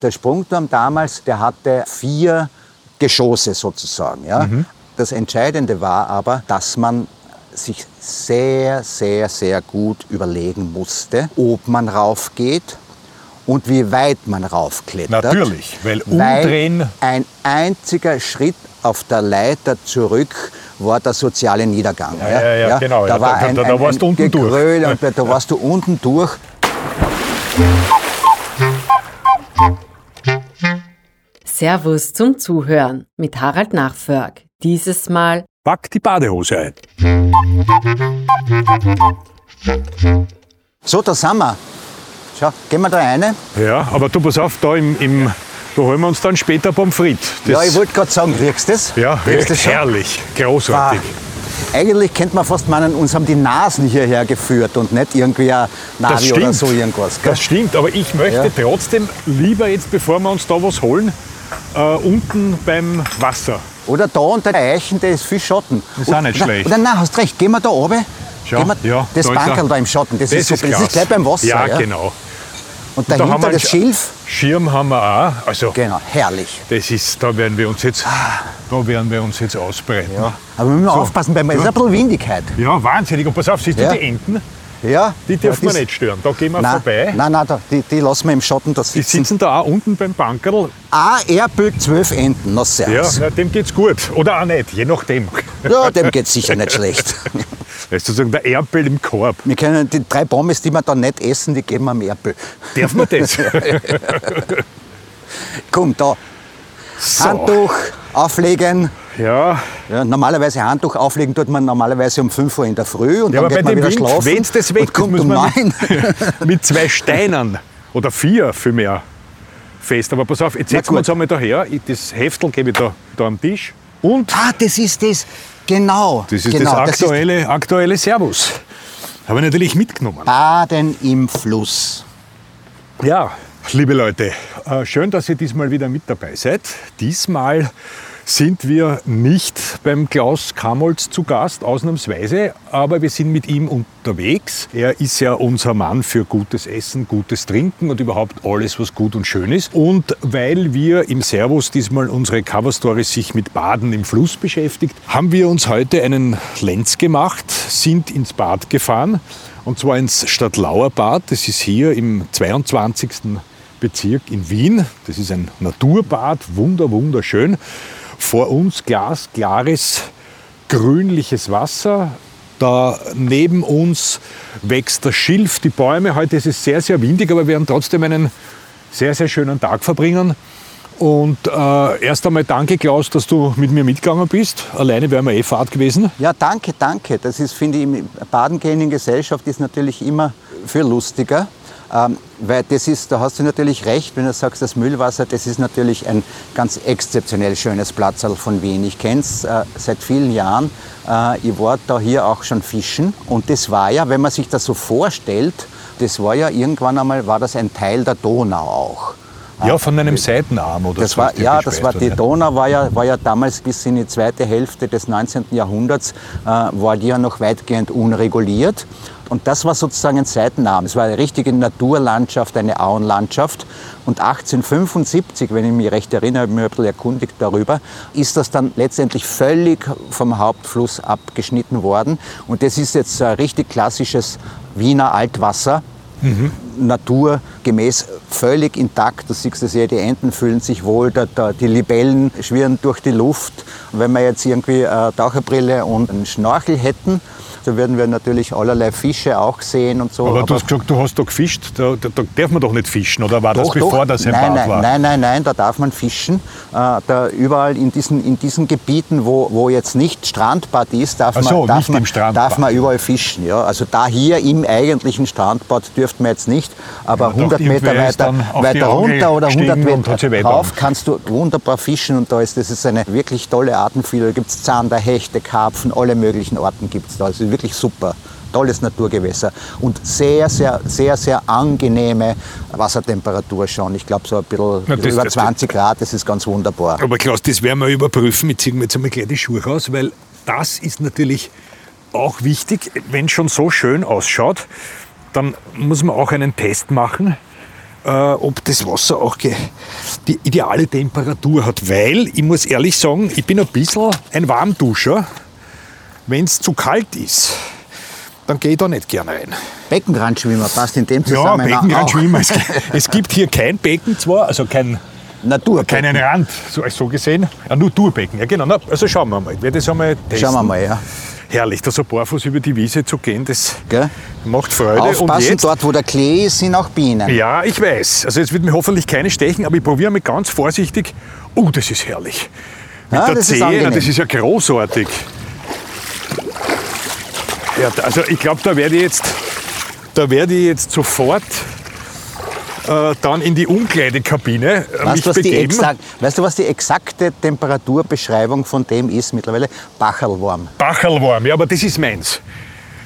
Der Sprungturm damals, der hatte vier Geschosse sozusagen. Ja? Mhm. Das Entscheidende war aber, dass man sich sehr, sehr, sehr gut überlegen musste, ob man raufgeht und wie weit man raufklettert. Natürlich, weil Weil umdrehen- ein einziger Schritt auf der Leiter zurück war der soziale Niedergang. Ja, ja, ja, genau. Da, Ja, war da- da- da ein, warst du ein unten durch. Da warst du unten durch. Servus zum Zuhören mit Harald Nachförg. Dieses Mal Pack die Badehose ein. So, da sind wir. Schau, gehen wir da rein. Ja, aber du pass auf, da im, im da holen wir uns dann später Pommes frites. Das- Ja, ich wollte gerade sagen, riechst du das? ja, riechst du das schon? herrlich, großartig. Ah, Eigentlich könnte man fast meinen, uns haben die Nasen hierher geführt und nicht irgendwie ein Das Navi oder stimmt. so irgendwas. Gell? Das stimmt, aber ich möchte Ja. trotzdem lieber jetzt, bevor wir uns da was holen, äh, unten beim Wasser. Oder da unter der Eichen, da ist viel Schatten. Ist auch nicht schlecht. Oder nein, hast recht, gehen wir da oben. Schau, wir, ja, das da Bankerl er. da im Schatten, das, ist super. das ist gleich beim Wasser. Ja, Ja, genau. Und Da haben dahinter wir das jetzt- Schilf. Schirm haben wir auch. Also, Genau, herrlich. das ist, da werden wir uns jetzt, da werden wir uns jetzt ausbreiten. Ja. Aber wir müssen aufpassen, weil es ist ein bisschen windig heute. Ja, wahnsinnig. Und pass auf, siehst du die Enten? Ja, Die dürfen ja, wir nicht stören. Da gehen wir Nein, vorbei. nein, nein da, die, die lassen wir im Schatten da Die sitzen. sitzen da auch unten beim Bankerl. Ein Erdbild, zwölf Enten, na Ja, servus. na, dem geht's gut. Oder auch nicht, je nachdem. Ja, dem geht's sicher nicht schlecht. Das ist sozusagen der Erdbell im Korb. Wir können die drei Pommes, die wir dann nicht essen, die geben wir am Erdbild. Darf man das? Komm, da, so. Handtuch auflegen. Ja, Ja, normalerweise Handtuch auflegen tut man normalerweise um 5 Uhr in der Früh und ja dann aber geht bei man dem wieder Wind, schlafen. das weg kommt um man 9. mit, zwei Steinen oder vier vielmehr fest. Aber pass auf, jetzt setzen wir uns einmal daher. Ich- Das Heftel gebe ich da, da am Tisch. Und Ah, das ist das. Genau. das ist genau, das aktuelle, aktuelle Servus. Habe ich natürlich mitgenommen. Baden im Fluss. Ja, liebe Leute, äh, schön, dass ihr diesmal wieder mit dabei seid. Diesmal sind wir nicht beim Klaus Kamolz zu Gast, ausnahmsweise, aber wir sind mit ihm unterwegs. Er ist ja unser Mann für gutes Essen, gutes Trinken und überhaupt alles, was gut und schön ist. Und weil wir im Servus diesmal unsere Coverstory sich mit Baden im Fluss beschäftigt, haben wir uns heute einen Lenz gemacht, sind ins Bad gefahren und zwar ins Stadtlauer Bad. Das ist hier im 22. Bezirk in Wien. Das ist ein Naturbad, wunder, wunderschön. Vor uns glasklares, grünliches Wasser. Da neben uns wächst der Schilf, die Bäume. Heute ist es sehr, sehr windig, aber wir werden trotzdem einen sehr, sehr schönen Tag verbringen. Und äh, erst einmal danke, Klaus, dass du mit mir mitgegangen bist. Alleine wären wir eh Fahrt gewesen. Ja, danke, danke. Das ist, finde ich, im Baden gehen in Gesellschaft ist natürlich immer viel lustiger. Ähm, weil das ist, da hast du natürlich recht, wenn du sagst, das Müllwasser, das ist natürlich ein ganz exzeptionell schönes Platzl von Wien. Ich kenne es äh, seit vielen Jahren. Äh, ich war da hier auch schon fischen. Und das war ja, wenn man sich das so vorstellt, das war ja irgendwann einmal, war das ein Teil der Donau auch. Ja, von einem Seitenarm oder Das so. war, ja, das war die ja. Donau war ja, war ja damals bis in die zweite Hälfte des 19. Jahrhunderts äh, war die ja noch weitgehend unreguliert. Und das war sozusagen ein Seitenarm. Es war eine richtige Naturlandschaft, eine Auenlandschaft. Und 1875, wenn ich mich recht erinnere, habe ich mich ein bisschen erkundigt darüber, ist das dann letztendlich völlig vom Hauptfluss abgeschnitten worden. Und das ist jetzt ein richtig klassisches Wiener Altwasser naturgemäß völlig intakt. Du siehst das ja, die Enten fühlen sich wohl, da, da, die Libellen schwirren durch die Luft. Und wenn wir jetzt irgendwie eine Taucherbrille und einen Schnorchel hätten, da würden wir natürlich allerlei Fische auch sehen und so. Aber du hast gesagt, du hast da gefischt. Da, da, da darf man doch nicht fischen, oder war das Doch, bevor doch. das ein nein, nein, war? Nein, nein, nein, da darf man fischen. Äh, da überall in diesen, in diesen Gebieten, wo, wo jetzt nicht Strandbad ist, darf, so, man, darf, man, darf man überall fischen. Ja. Also da hier im eigentlichen Strandbad dürften wir jetzt nicht, aber Ja, man 100 dachte, Meter weiter, weiter runter oder 100 gestiegen und hat sie Meter rauf kannst du wunderbar fischen und da ist, das ist eine wirklich tolle Artenvielfalt. Da gibt es Zander, Hechte, Karpfen, alle möglichen Arten gibt es da. Also wirklich super. Tolles Naturgewässer und sehr, sehr, sehr, sehr angenehme Wassertemperatur schon. Ich glaube, so ein bisschen, Na, bisschen das- über das- 20 Grad, das ist ganz wunderbar. Aber Klaus, das werden wir überprüfen. Ich ziehe mir jetzt einmal gleich die Schuhe raus, weil das ist natürlich auch wichtig. Wenn es schon so schön ausschaut, dann muss man auch einen Test machen. Äh, ob das Wasser auch die ideale Temperatur hat. Weil, ich muss ehrlich sagen, ich bin ein bisschen ein Warmduscher. Wenn es zu kalt ist, dann gehe ich da nicht gerne rein. Beckenrandschwimmer passt in dem Ja, Beckenrandschwimmer. Es, es gibt hier kein Becken zwar, also kein Naturbecken. keinen Rand, so, so gesehen. Ein Naturbecken, ja genau. Na, also schauen wir mal. Ich werde das einmal testen. Schauen wir mal, ja. Herrlich, da so barfuß über die Wiese zu gehen, das Gell? macht Freude. Aufpassen, Und jetzt, dort wo der Klee ist, sind auch Bienen. ja, ich weiß. Also jetzt wird mir hoffentlich keine stechen, aber ich probiere mal ganz vorsichtig. Oh, das ist herrlich. Mit Ja, der das ist Zehe, angenehm. das ist ja großartig. Ja, also ich glaube, da werde ich jetzt, da werde ich jetzt sofort äh, dann in die Umkleidekabine äh, mich Weißt, du, was die begeben. exakt, weißt du, was die exakte Temperaturbeschreibung von dem ist mittlerweile? Bacherlwarm. Bacherlwarm, ja, aber das ist meins.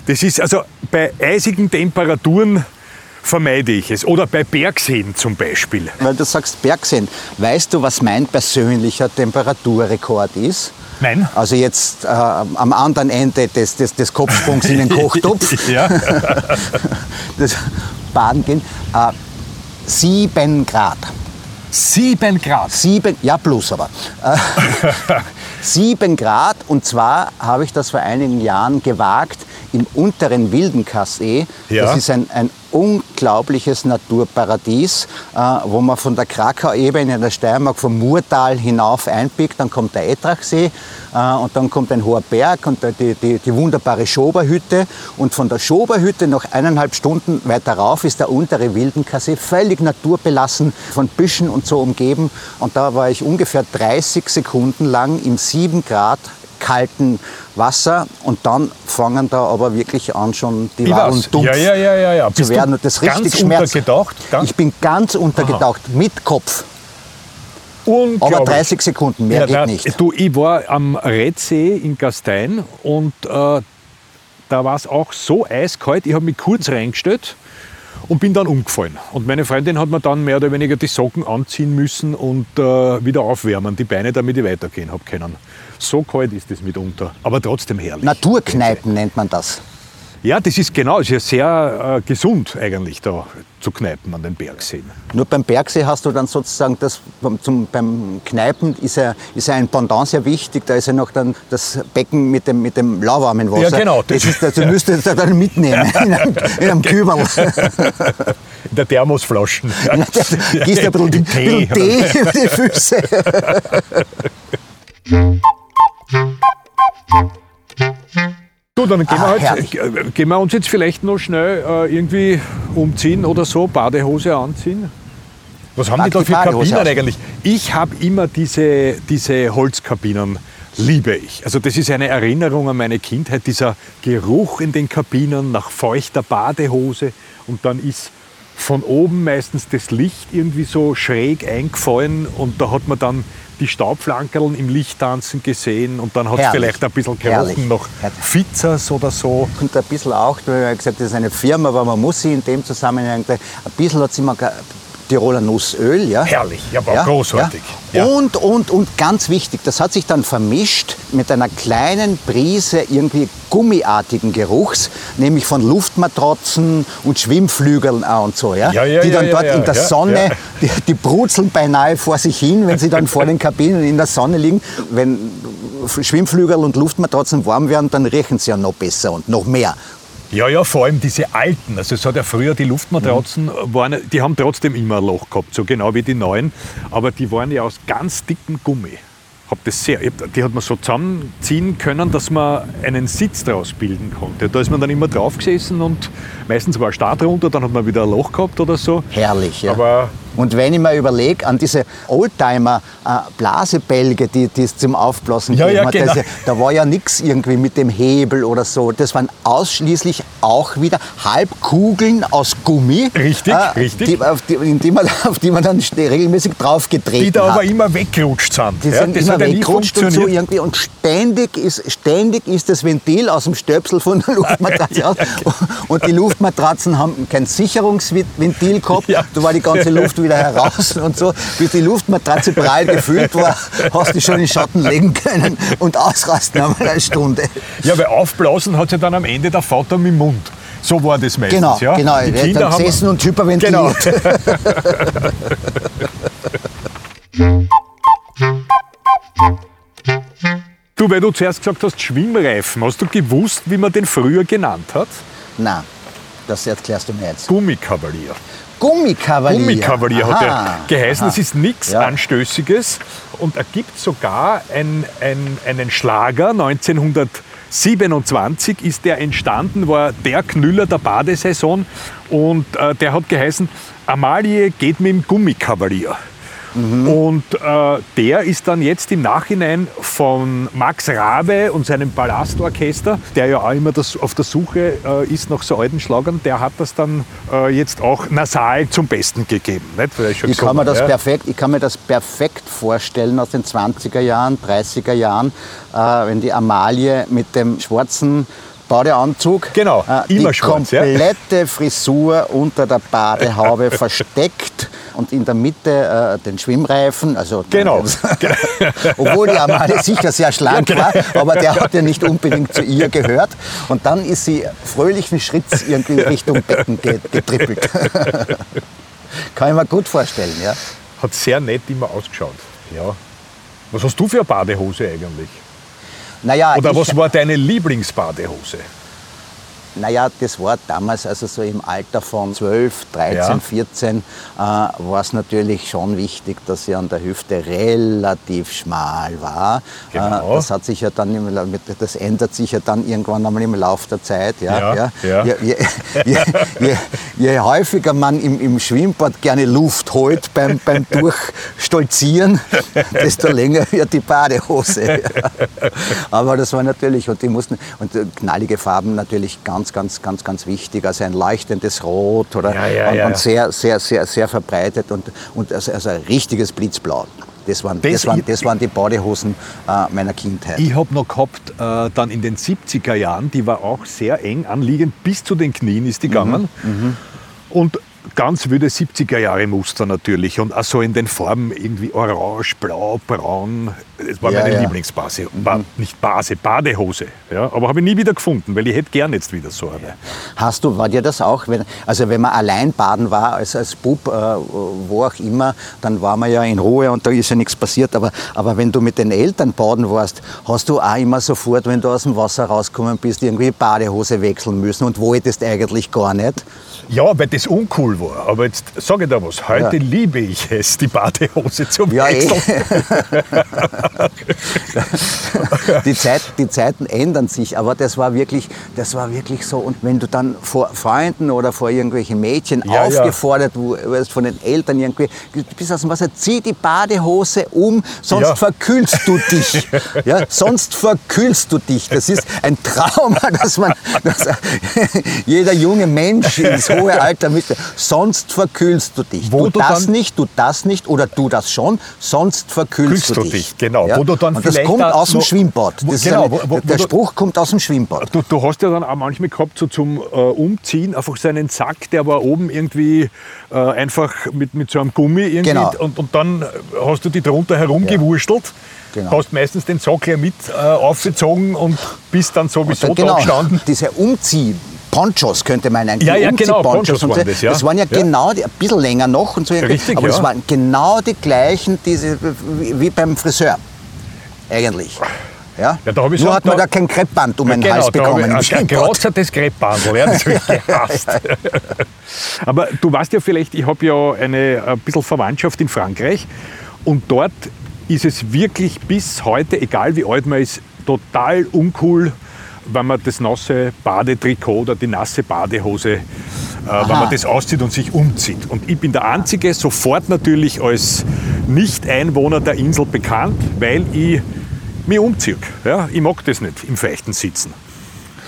Das ist also bei eisigen Temperaturen vermeide ich es. Oder bei Bergseen zum Beispiel. Weil du sagst Bergseen. Weißt du, was mein persönlicher Temperaturrekord ist? Nein. Also jetzt äh, am anderen Ende des, des, des Kopfsprungs in den Kochtopf, Ja. das Baden gehen, äh, 7 Grad. Sieben Grad. Sieben, ja plus aber. Äh, Sieben Grad und zwar habe ich das vor einigen Jahren gewagt im unteren Wildenkassee. Ja. Das ist ein, ein unglaubliches Naturparadies, äh, wo man von der Krakau-Ebene in der Steiermark vom Murtal hinauf einbiegt. Dann kommt der Ettrachsee äh, und dann kommt ein hoher Berg und die, die, die wunderbare Schoberhütte. Und von der Schoberhütte noch eineinhalb Stunden weiter rauf ist der untere Wildenkassee völlig naturbelassen, von Büschen und so umgeben. Und da war ich ungefähr 30 Sekunden lang im 7 Grad kalten Wasser und dann fangen da aber wirklich an schon die weiß. dumpf Ja, ja, ja, ja, ja. zu Bist werden und das ganz richtig schmerzt. untergetaucht? Ganz Ich bin ganz untergetaucht mit Kopf, aber 30 Sekunden, mehr Ja, geht na, nicht. Du, ich war am Redsee in Gastein und äh, da war es auch so eiskalt, ich habe mich kurz reingestellt und bin dann umgefallen. Und meine Freundin hat mir dann mehr oder weniger die Socken anziehen müssen und äh, wieder aufwärmen, die Beine, damit ich weitergehen habe können. So kalt ist es mitunter, aber trotzdem herrlich. Naturkneipen nennt man das. Ja, das ist genau, es ist ja sehr äh, gesund eigentlich da zu kneipen an den Bergseen. Nur beim Bergsee hast du dann sozusagen das, beim, zum, beim Kneipen ist ja, ist ja ein Pendant sehr wichtig. Da ist ja noch dann das Becken mit dem, mit dem lauwarmen Wasser. Ja, genau, das- Das, ist, das müsstest du dann mitnehmen in einem, in einem Kübel. In der Thermosflaschen. Gießt ein bisschen, bisschen Tee über die Füße. Gut, dann gehen wir, Ah, halt, herrlich. äh, gehen wir uns jetzt vielleicht noch schnell äh, irgendwie umziehen oder so, Badehose anziehen. Was haben die Pack da die für Badehose Kabinen aus. eigentlich? Ich habe immer diese, diese Holzkabinen, liebe ich. Also das ist eine Erinnerung an meine Kindheit, dieser Geruch in den Kabinen nach feuchter Badehose und dann ist von oben meistens das Licht irgendwie so schräg eingefallen und da hat man dann die Staubflankerln im Licht tanzen gesehen und dann hat es vielleicht ein bisschen gerochen nach. Fizzas oder so. Und ein bisschen auch, du hast ja gesagt, das ist eine Firma, aber man muss sie in dem Zusammenhang, ein bisschen hat sie immer Tiroler Nussöl, ja. Herrlich, ja, war großartig. Ja. Ja. Und, und, und ganz wichtig, das hat sich dann vermischt mit einer kleinen Prise irgendwie gummiartigen Geruchs, nämlich von Luftmatratzen und Schwimmflügeln auch und so, ja. Ja, ja, die ja, dann ja, dort ja, in der ja, Sonne, ja. Die, die brutzeln beinahe vor sich hin, wenn sie dann vor den Kabinen in der Sonne liegen. Wenn Schwimmflügel und Luftmatratzen warm werden, dann riechen sie ja noch besser und noch mehr. Ja, ja, vor allem diese alten. Also es hat ja früher die Luftmatratzen, waren, die haben trotzdem immer ein Loch gehabt, so genau wie die neuen. Aber die waren ja aus ganz dickem Gummi. Hab das sehr, die hat man so zusammenziehen können, dass man einen Sitz draus bilden konnte. Da ist man dann immer drauf gesessen und meistens war ein Start runter, dann hat man wieder ein Loch gehabt oder so. Herrlich, ja. Aber Und wenn ich mir überlege, an diese Oldtimer-Blasebälge, die die es zum Aufblasen Ja, ja, gegeben hat, genau. das, da war ja nichts irgendwie mit dem Hebel oder so. Das waren ausschließlich auch wieder Halbkugeln aus Gummi. äh, Richtig, richtig. Die, auf, die, die man, auf die man dann regelmäßig draufgetreten die da hat. aber immer weggerutscht sind. Die Ja, sind immer hat ja weggerutscht und so irgendwie und ständig ist, ständig ist das Ventil aus dem Stöpsel von der Luftmatratze raus. Und die Luftmatratzen haben kein Sicherungsventil gehabt. Ja. Da war die ganze Luft wieder heraus und so. Bis die Luftmatratze prall gefüllt war, hast du schon in Schatten legen können und ausrasten einmal eine Stunde. Ja, weil aufblasen hat ja dann am Ende der Vater mit dem Mund. So war das meistens. Genau, ja? genau. Die Er Kinder haben, gesessen und hyperventiliert. Genau. Du, weil du zuerst gesagt hast, Schwimmreifen, hast du gewusst, wie man den früher genannt hat? Nein, das erklärst du mir jetzt. Gummikavalier. Gummikavalier. Gummikavalier hat er geheißen. aha. Das ist nichts Ja. Anstößiges und er gibt sogar ein, ein, einen Schlager. 1927 ist der entstanden, war der Knüller der Badesaison und äh, der hat geheißen, Amalie geht mit dem Gummikavalier. Mhm. Und äh, der ist dann jetzt im Nachhinein von Max Rabe und seinem Palastorchester, der ja auch immer das, auf der Suche äh, ist nach so alten Schlagern, der hat das dann äh, jetzt auch nasal zum Besten gegeben. Nicht? Schon Ich kann, mir das ja. perfekt, ich kann mir das perfekt vorstellen aus den 20er Jahren, 30er Jahren, äh, wenn die Amalie mit dem schwarzen Badeanzug, Genau, äh, immer die schwarz, ja. komplette Frisur unter der Badehaube versteckt und in der Mitte äh, den Schwimmreifen. Also, Genau. Obwohl die Amalie sicher sehr schlank Ja, genau. war, aber der hat ja nicht unbedingt zu ihr gehört. Und dann ist sie fröhlichen Schritts irgendwie Richtung Becken ge- getrippelt. Kann ich mir gut vorstellen, ja. Hat sehr nett immer ausgeschaut. Ja. Was hast du für eine Badehose eigentlich? Naja, Oder was war deine Lieblingsbadehose? Naja, das war damals, also so im Alter von 12, 13, Ja. 14, äh, war es natürlich schon wichtig, dass sie an der Hüfte relativ schmal war. Genau. Äh, das, hat sich ja dann im, das ändert sich ja dann irgendwann einmal im Laufe der Zeit. Ja, Ja, ja. Je, je, je, je, je häufiger man im, im Schwimmbad gerne Luft holt beim, beim Durchstolzieren, desto länger wird die Badehose. Aber das war natürlich, und die mussten, und äh, knallige Farben natürlich ganz, ganz, ganz, ganz wichtig. Also ein leuchtendes Rot oder Ja, ja, und, ja. und sehr, sehr, sehr, sehr verbreitet und, und also, also ein richtiges Blitzblau. Das waren, Das- das waren, das waren die Badehosen äh, meiner Kindheit. Ich habe noch gehabt, äh, dann in den 70er Jahren, die war auch sehr eng anliegend, bis zu den Knien ist die gegangen. Und ganz wilde 70er Jahre Muster natürlich und auch so in den Farben irgendwie orange, blau, braun. Das war Ja, meine ja. Lieblingsbase. Ba nicht Base, Badehose. Ja, aber habe ich nie wieder gefunden, weil ich hätte gern jetzt wieder so eine. Hast du, war dir das auch, wenn, also wenn man allein baden war, als, als Bub, äh, wo auch immer, dann war man ja in Ruhe und da ist ja nichts passiert. Aber, aber wenn du mit den Eltern baden warst, hast du auch immer sofort, wenn du aus dem Wasser rausgekommen bist, irgendwie Badehose wechseln müssen und wolltest eigentlich gar nicht. Ja, weil das uncool war. Aber jetzt sage ich dir was, heute Ja. liebe ich es, die Badehose zu Ja, eh. die, Zeit, die Zeiten ändern sich, aber das war wirklich, das war wirklich so. Und wenn du dann vor Freunden oder vor irgendwelchen Mädchen Ja, ja. aufgefordert wirst von den Eltern irgendwie, du bist aus dem Wasser, zieh die Badehose um, sonst Ja. verkühlst du dich. Ja, sonst verkühlst du dich. Das ist ein Trauma, dass man, dass jeder junge Mensch ins hohe Alter müsste. Sonst verkühlst du dich. Wo du du das dann- nicht, du das nicht oder du das schon, sonst verkühlst Kühlst du du dich. dich, genau. Ja? Wo du dann Und das kommt da aus dem Schwimmbad. wo- genau, eine, wo- wo- der Spruch kommt aus dem Schwimmbad. Du, du hast ja dann auch manchmal gehabt, so zum äh, Umziehen, einfach so einen Sack, der war oben irgendwie äh, einfach mit, mit so einem Gummi irgendwie. Genau. Und, und dann hast du die drunter herumgewurschtelt. Genau. Hast meistens den Sack gleich mit äh, aufgezogen und bist dann sowieso Und da genau, gestanden. diese Umzieh Ponchos könnte man eigentlich Ja, ja, genau, Ponchos so. waren das, ja. Das waren ja, Ja. genau, die, ein bisschen länger noch und so. Richtig, aber ja. es waren genau die gleichen, diese, wie, beim Friseur. Eigentlich. Ja? Ja, Nur so- hat man da- da kein Kreppband um den genau, Hals bekommen ich ein gerotzertes Greppbandel, ja, das habe ich gehasst. Aber du weißt ja vielleicht, ich habe ja eine ein bisschen Verwandtschaft in Frankreich und dort ist es wirklich bis heute, egal wie alt man ist, total uncool, wenn man das nasse Badetrikot oder die nasse Badehose, äh, wenn man das auszieht und sich umzieht. Und ich bin der Einzige, sofort natürlich als Nicht-Einwohner der Insel bekannt, weil ich mich umziehe. Ja, ich mag das nicht im Feuchten sitzen.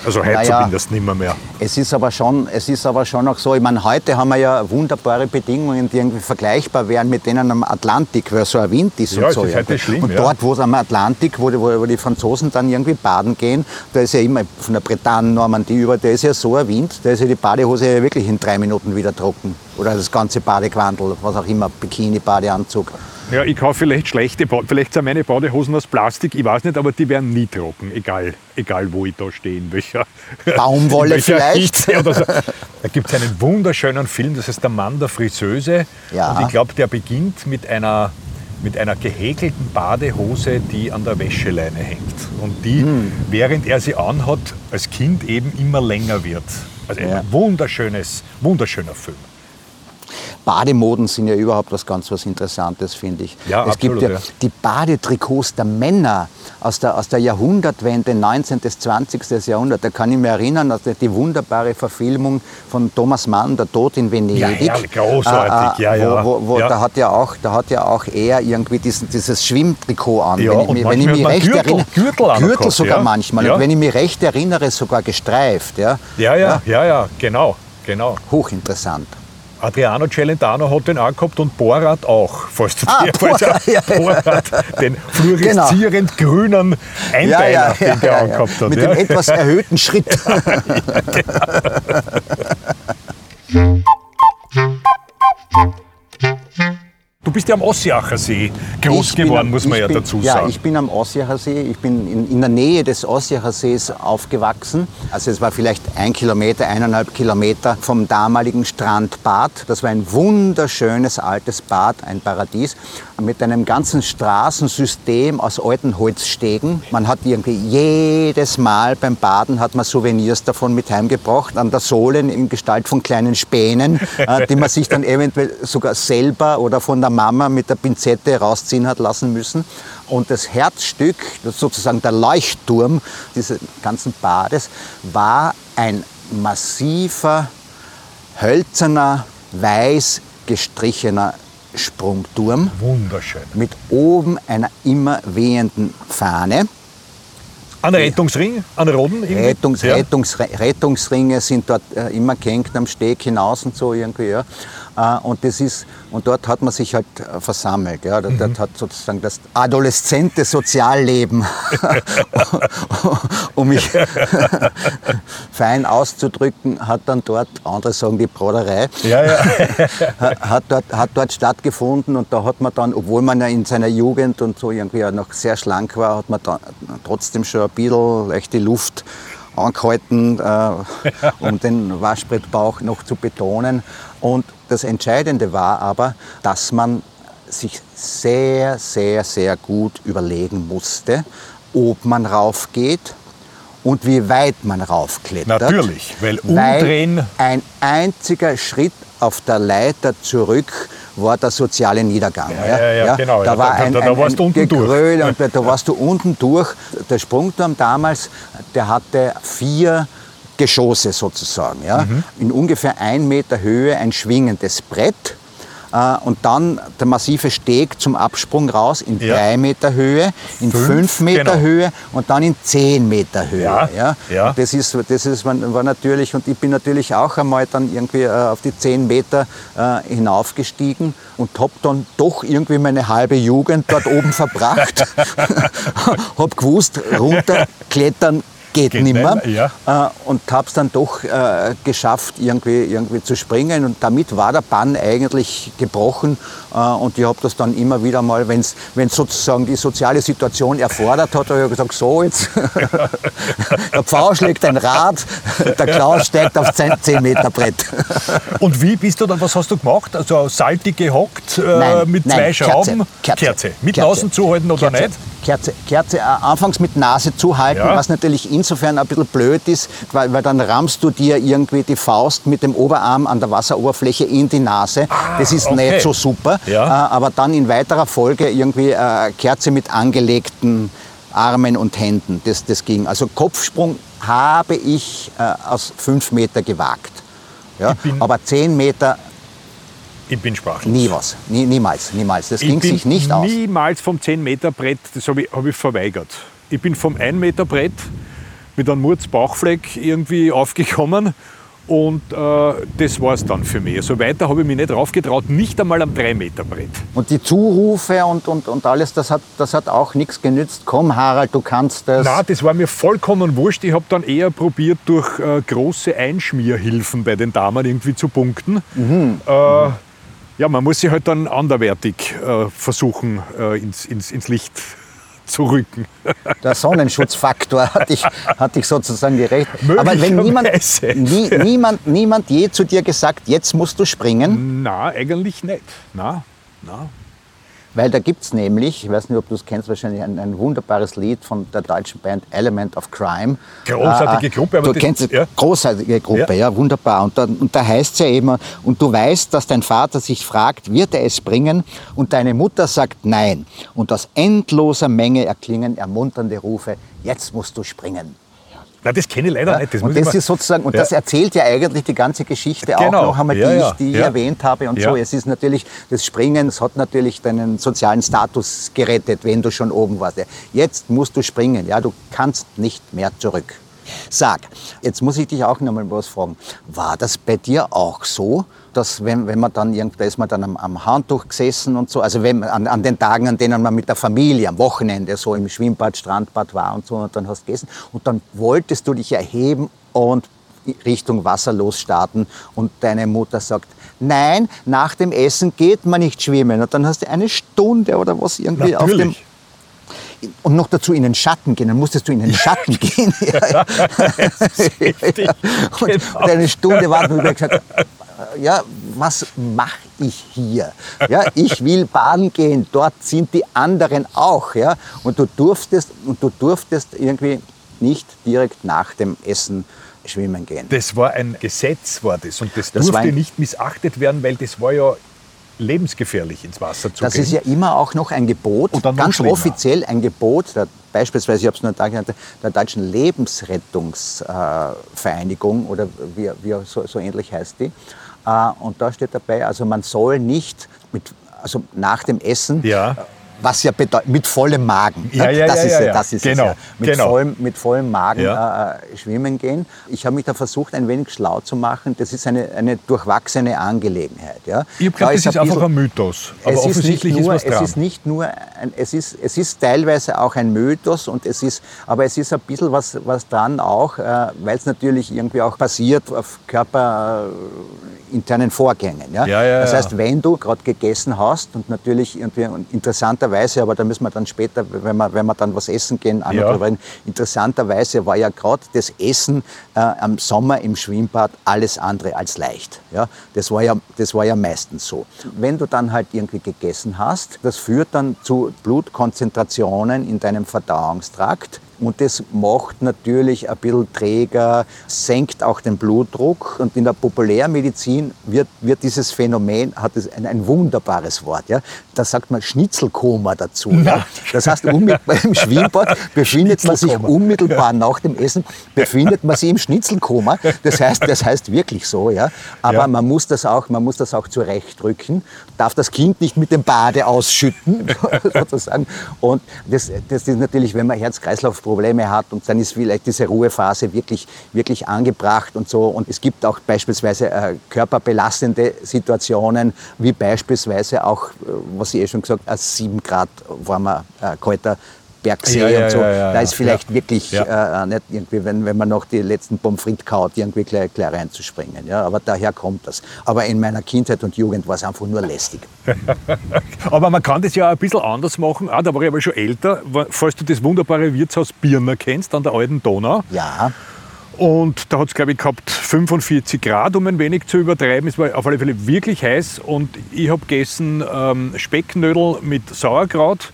Also heute Naja. zumindest nicht mehr, mehr. Es ist aber schon, es ist aber schon auch so, ich meine, heute haben wir ja wunderbare Bedingungen, die irgendwie vergleichbar wären mit denen am Atlantik, weil so ein Wind ist Ja, und so. ist heute schlimm, und dort, wo es am Atlantik, wo die, wo die Franzosen dann irgendwie baden gehen, da ist ja immer von der Bretagne, Normandie über, da ist ja so ein Wind, da ist ja die Badehose ja wirklich in drei Minuten wieder trocken. Oder das ganze Badequandel, was auch immer, Bikini, Badeanzug. Ja, ich kaufe vielleicht schlechte, Ba- vielleicht sind meine Badehosen aus Plastik, ich weiß nicht, aber die werden nie trocken, egal, egal wo ich da stehe, in welcher Baumwolle in welcher vielleicht? Hitze Oder so. Da gibt es einen wunderschönen Film, das heißt Der Mann der Friseuse. Ja. Und ich glaube, der beginnt mit einer, mit einer gehäkelten Badehose, die an der Wäscheleine hängt. Und die, Hm. während er sie anhat, als Kind eben immer länger wird. Also ein Ja. wunderschönes, wunderschöner Film. Bademoden sind ja überhaupt was ganz was Interessantes, finde ich. Ja, es absolut, gibt ja, ja. die Badetrikots der Männer aus der, aus der Jahrhundertwende, 19. bis 20. Jahrhundert. Da kann ich mich erinnern, also die wunderbare Verfilmung von Thomas Mann, Der Tod in Venedig. Ja, herrlich, großartig, ja, ja. Wo, wo, wo, Ja. Da, hat ja auch, da hat ja auch er irgendwie diesen, dieses Schwimmtrikot an. Ja, wenn ich, mich- wenn ich mich recht Gürtel- erinnere, Gürtel Gürtel gehabt, sogar ja. manchmal. Ja. Und wenn ich mich recht erinnere, sogar gestreift. Ja? Ja, ja, ja, ja, genau, genau. Hochinteressant. Adriano Celentano hat den auch gehabt und Borat auch, falls du Ah, dir Borat, ja, ja. Borat, den fluoreszierend grünen Einteiler, den der angehabt hat. Mit ja. dem etwas erhöhten Schritt. Du bist ja am Ossiacher See groß Ich geworden, am- muss man ja bin, dazu Ja, sagen. ich bin am Ossiacher See. Ich bin in, in der Nähe des Ossiacher Sees aufgewachsen. Also es war vielleicht ein Kilometer, eineinhalb Kilometer vom damaligen Strandbad. Das war ein wunderschönes altes Bad, ein Paradies, mit einem ganzen Straßensystem aus alten Holzstegen. Man hat irgendwie jedes Mal beim Baden hat man Souvenirs davon mit heimgebracht, an der Sohle in Gestalt von kleinen Spänen, äh, die man sich dann eventuell sogar selber oder von der Mama mit der Pinzette rausziehen hat lassen müssen. Und das Herzstück, das sozusagen der Leuchtturm dieses ganzen Bades, war ein massiver, hölzerner, weiß gestrichener Sprungturm Wunderschön. mit oben einer immer wehenden Fahne. An Rettungsring, an Roden? Rettungs. Rettungs, Rettungsringe sind dort äh, immer gehängt am Steg hinaus und so irgendwie. Ja. Äh, und, das ist, und dort hat man sich halt äh, versammelt. Ja. Dort, Mhm. hat sozusagen das adoleszente Sozialleben, um mich fein auszudrücken, hat dann dort, andere sagen die Broderei, Ja, ja. hat dort, hat dort stattgefunden und da hat man dann, obwohl man ja in seiner Jugend und so irgendwie ja noch sehr schlank war, hat man dann trotzdem schon ein bisschen leicht die Luft angehalten, äh, um den Waschbrettbauch noch zu betonen. Und das Entscheidende war aber, dass man sich sehr, sehr, sehr gut überlegen musste, ob man raufgeht und wie weit man raufklettert. Natürlich, weil Weil umdrehen- ein einziger Schritt auf der Leiter zurück war der soziale Niedergang. Ja, ja, ja, genau. Da Ja, war ein, da- da warst du ein unten durch. Gegröle und da, da warst du unten durch. Der Sprungturm damals, der hatte vier Geschosse sozusagen. Ja? Mhm. In ungefähr ein Meter Höhe ein schwingendes Brett. äh, Und dann der massive Steg zum Absprung raus in Ja. drei Meter Höhe, in Fünf, fünf, Meter genau. Höhe und dann in zehn Meter Höhe. Ja, Ja? ja. Das, ist, das ist, war natürlich, und ich bin natürlich auch einmal dann irgendwie äh, auf die 10 Meter äh, hinaufgestiegen und habe dann doch irgendwie meine halbe Jugend dort oben verbracht. habe gewusst, runterklettern geht, Geht nimmer. nicht, ja. Äh, und habe es dann doch äh, geschafft, irgendwie, irgendwie zu springen. Und damit war der Bann eigentlich gebrochen. Äh, und ich habe das dann immer wieder mal, wenn es sozusagen die soziale Situation erfordert hat, habe ich gesagt, so jetzt, der Pfau schlägt ein Rad, der Klaus steigt aufs 10 Meter Brett. Und wie bist du dann, was hast du gemacht? Also saltig gehockt äh, Nein, mit nein, zwei Kerze, Schrauben? Kerze, Mit Kerze. Nasen zuhalten oder Kerze, nicht? Kerze, Kerze äh, anfangs mit Nase zuhalten, Ja. was natürlich insofern ein bisschen blöd ist, weil, weil dann rammst du dir irgendwie die Faust mit dem Oberarm an der Wasseroberfläche in die Nase. das ist Ah, okay. nicht so super. Ja. Äh, aber dann in weiterer Folge irgendwie äh, Kerze mit angelegten Armen und Händen. Das, das ging. Also Kopfsprung habe ich äh, aus fünf Meter gewagt. Ja? Aber zehn Meter Ich bin sprachlos. nie was. Nie, niemals, niemals. Das Ich ging sich nicht aus. niemals vom 10-Meter-Brett, das habe ich, hab ich verweigert. Ich bin vom 1-Meter-Brett mit einem Murz-Bauchfleck irgendwie aufgekommen und äh, das war es dann für mich. So weiter habe ich mich nicht raufgetraut, nicht einmal am 3-Meter-Brett. Und die Zurufe und, und, und alles, das hat, das hat auch nichts genützt. Komm, Harald, du kannst das. Na, das war mir vollkommen wurscht. Ich habe dann eher probiert, durch äh, große Einschmierhilfen bei den Damen irgendwie zu punkten. Mhm. Äh, Ja, man muss sie halt dann anderwertig äh, versuchen, äh, ins, ins, ins Licht zu rücken. Der Sonnenschutzfaktor hat dich, hat dich sozusagen gerecht. Aber wenn niemand, nie, niemand, niemand je zu dir gesagt, jetzt musst du springen? Na, eigentlich nicht. Na, na. Weil da gibt es nämlich, ich weiß nicht, ob du es kennst, wahrscheinlich ein, ein, wunderbares Lied von der deutschen Band Element of Crime. Großartige äh, Gruppe. Aber du kennst es, ja. großartige Gruppe, ja, ja wunderbar. Und da, und da heißt es ja immer, und du weißt, dass dein Vater sich fragt, wird er es bringen? Und deine Mutter sagt nein. Und aus endloser Menge erklingen ermunternde Rufe, jetzt musst du springen. Nein, das kenne ich leider ja, nicht. Das und das ist sozusagen, und ja. das erzählt ja eigentlich die ganze Geschichte genau. auch noch einmal, die, ja, ich, die ich erwähnt habe und so. Es ist natürlich, das Springen, es hat natürlich deinen sozialen Status gerettet, wenn du schon oben warst. Jetzt musst du springen, ja, du kannst nicht mehr zurück. Sag, jetzt muss ich dich auch noch mal was fragen. War das bei dir auch so, dass wenn, wenn man dann da ist man dann am, am Handtuch gesessen und so, also wenn, an, an den Tagen, an denen man mit der Familie am Wochenende so im Schwimmbad, Strandbad war und so, und dann hast du gegessen und dann wolltest du dich erheben und Richtung Wasser losstarten und deine Mutter sagt, nein, nach dem Essen geht man nicht schwimmen. Und dann hast du eine Stunde oder was irgendwie Natürlich. auf dem und noch dazu in den Schatten gehen, dann musstest du in den Schatten gehen. ja, ja. Und genau. eine Stunde warten und gesagt, ja, was mache ich hier? Ja, ich will baden gehen, dort sind die anderen auch. Ja? Und, du durftest, und du durftest irgendwie nicht direkt nach dem Essen schwimmen gehen. Das war ein Gesetz, war das. Und das, das durfte nicht missachtet werden, weil das war ja lebensgefährlich ins Wasser zu das gehen. Das ist ja immer auch noch ein Gebot, ganz offiziell ein Gebot, der, beispielsweise, ich habe es nur da genannt, der Deutschen Lebensrettungsvereinigung oder wie, wie so, so ähnlich heißt die. Äh, und da steht dabei, also man soll nicht mit, also nach dem Essen ja was ja bedeutet, mit vollem Magen. Ja, ja, das, ja, ist, ja, ja. das ist genau, es ja. Mit, genau. vollem, mit vollem Magen ja. äh, schwimmen gehen. Ich habe mich da versucht, ein wenig schlau zu machen. Das ist eine, eine durchwachsene Angelegenheit. Ja. Ich glaube, da das ist, ein einfach ein Mythos. Aber es offensichtlich ist, nur, ist was dran. Es ist nicht nur, ein, es, ist, es ist teilweise auch ein Mythos, und es ist, aber es ist ein bisschen was, was dran auch, äh, weil es natürlich irgendwie auch basiert auf körperinternen Vorgängen. Ja. Ja, ja, das heißt, wenn du gerade gegessen hast und natürlich irgendwie interessanterweise, aber da müssen wir dann später, wenn wir, wenn wir dann was essen gehen, ja. reden. Interessanterweise war ja gerade das Essen äh, am Sommer im Schwimmbad alles andere als leicht. Ja? Das, war ja, das war ja meistens so. Wenn du dann halt irgendwie gegessen hast, das führt dann zu Blutkonzentrationen in deinem Verdauungstrakt und das macht natürlich ein bisschen träger, senkt auch den Blutdruck. Und in der Populärmedizin wird, wird dieses Phänomen, hat es ein, ein wunderbares Wort. Ja? Da sagt man Schnitzelkoma dazu. Ja? Das heißt, im Schwimmbad befindet man sich unmittelbar nach dem Essen, befindet man sich im Schnitzelkoma. Das heißt, das heißt wirklich so. Ja? Aber ja. Man, muss das auch, man muss das auch zurechtrücken, darf das Kind nicht mit dem Bade ausschütten, sozusagen. Und das, das ist natürlich, wenn man Herz-Kreislauf Probleme hat und dann ist vielleicht diese Ruhephase wirklich, wirklich angebracht und so. Und es gibt auch beispielsweise äh, körperbelastende Situationen, wie beispielsweise auch, äh, was ich eh schon gesagt habe, 7 Grad warmer, äh, kalter Bergsee ja, ja, und so. Ja, da ist vielleicht wirklich äh, nicht irgendwie, wenn, wenn man noch die letzten Pommes frites kaut, irgendwie gleich, gleich reinzuspringen. Ja? Aber daher kommt das. Aber in meiner Kindheit und Jugend war es einfach nur lästig. aber man kann das ja ein bisschen anders machen. Ah, da war ich aber schon älter. Falls du das wunderbare Wirtshaus Birner kennst, an der alten Donau. Ja. Und da hat es, glaube ich, gehabt 45 Grad, um ein wenig zu übertreiben. Es war auf alle Fälle wirklich heiß und ich habe gegessen ähm, Specknödel mit Sauerkraut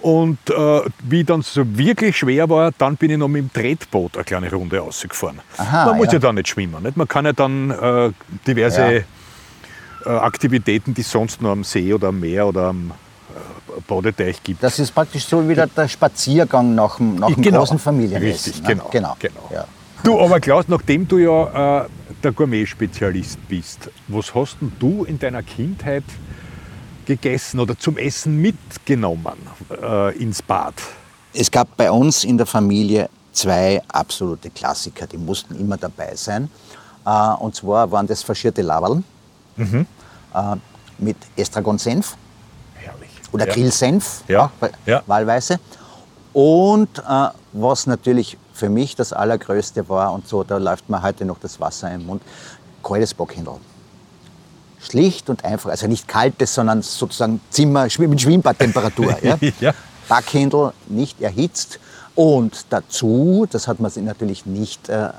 und äh, wie dann so wirklich schwer war, dann bin ich noch mit dem Tretboot eine kleine Runde rausgefahren. Aha, Man muss ja. ja dann nicht schwimmen. Nicht? Man kann ja dann äh, diverse ja. Äh, Aktivitäten, die es sonst nur am See oder am Meer oder am äh, Badeteich gibt. Das ist praktisch so wie der, Spaziergang nach, nach einem genau. großen Familienessen. Richtig, ne? genau. genau. genau. Ja. Du, aber Klaus, nachdem du ja äh, der Gourmet-Spezialist bist, was hast denn du in deiner Kindheit gegessen oder zum Essen mitgenommen äh, ins Bad? Es gab bei uns in der Familie zwei absolute Klassiker, die mussten immer dabei sein. Äh, und zwar waren das faschierte Laberl mhm. äh, mit Estragon-Senf oder ja. Grillsenf, ja. ja. wahlweise. Und äh, was natürlich für mich das Allergrößte war, und so, da läuft mir heute noch das Wasser im Mund, kaltes Bockhändel. Schlicht und einfach, also nicht kaltes, sondern sozusagen Zimmer mit Schwimmbadtemperatur. ja? Ja. Backhändel nicht erhitzt und dazu, das hat man sich natürlich nicht äh, äh,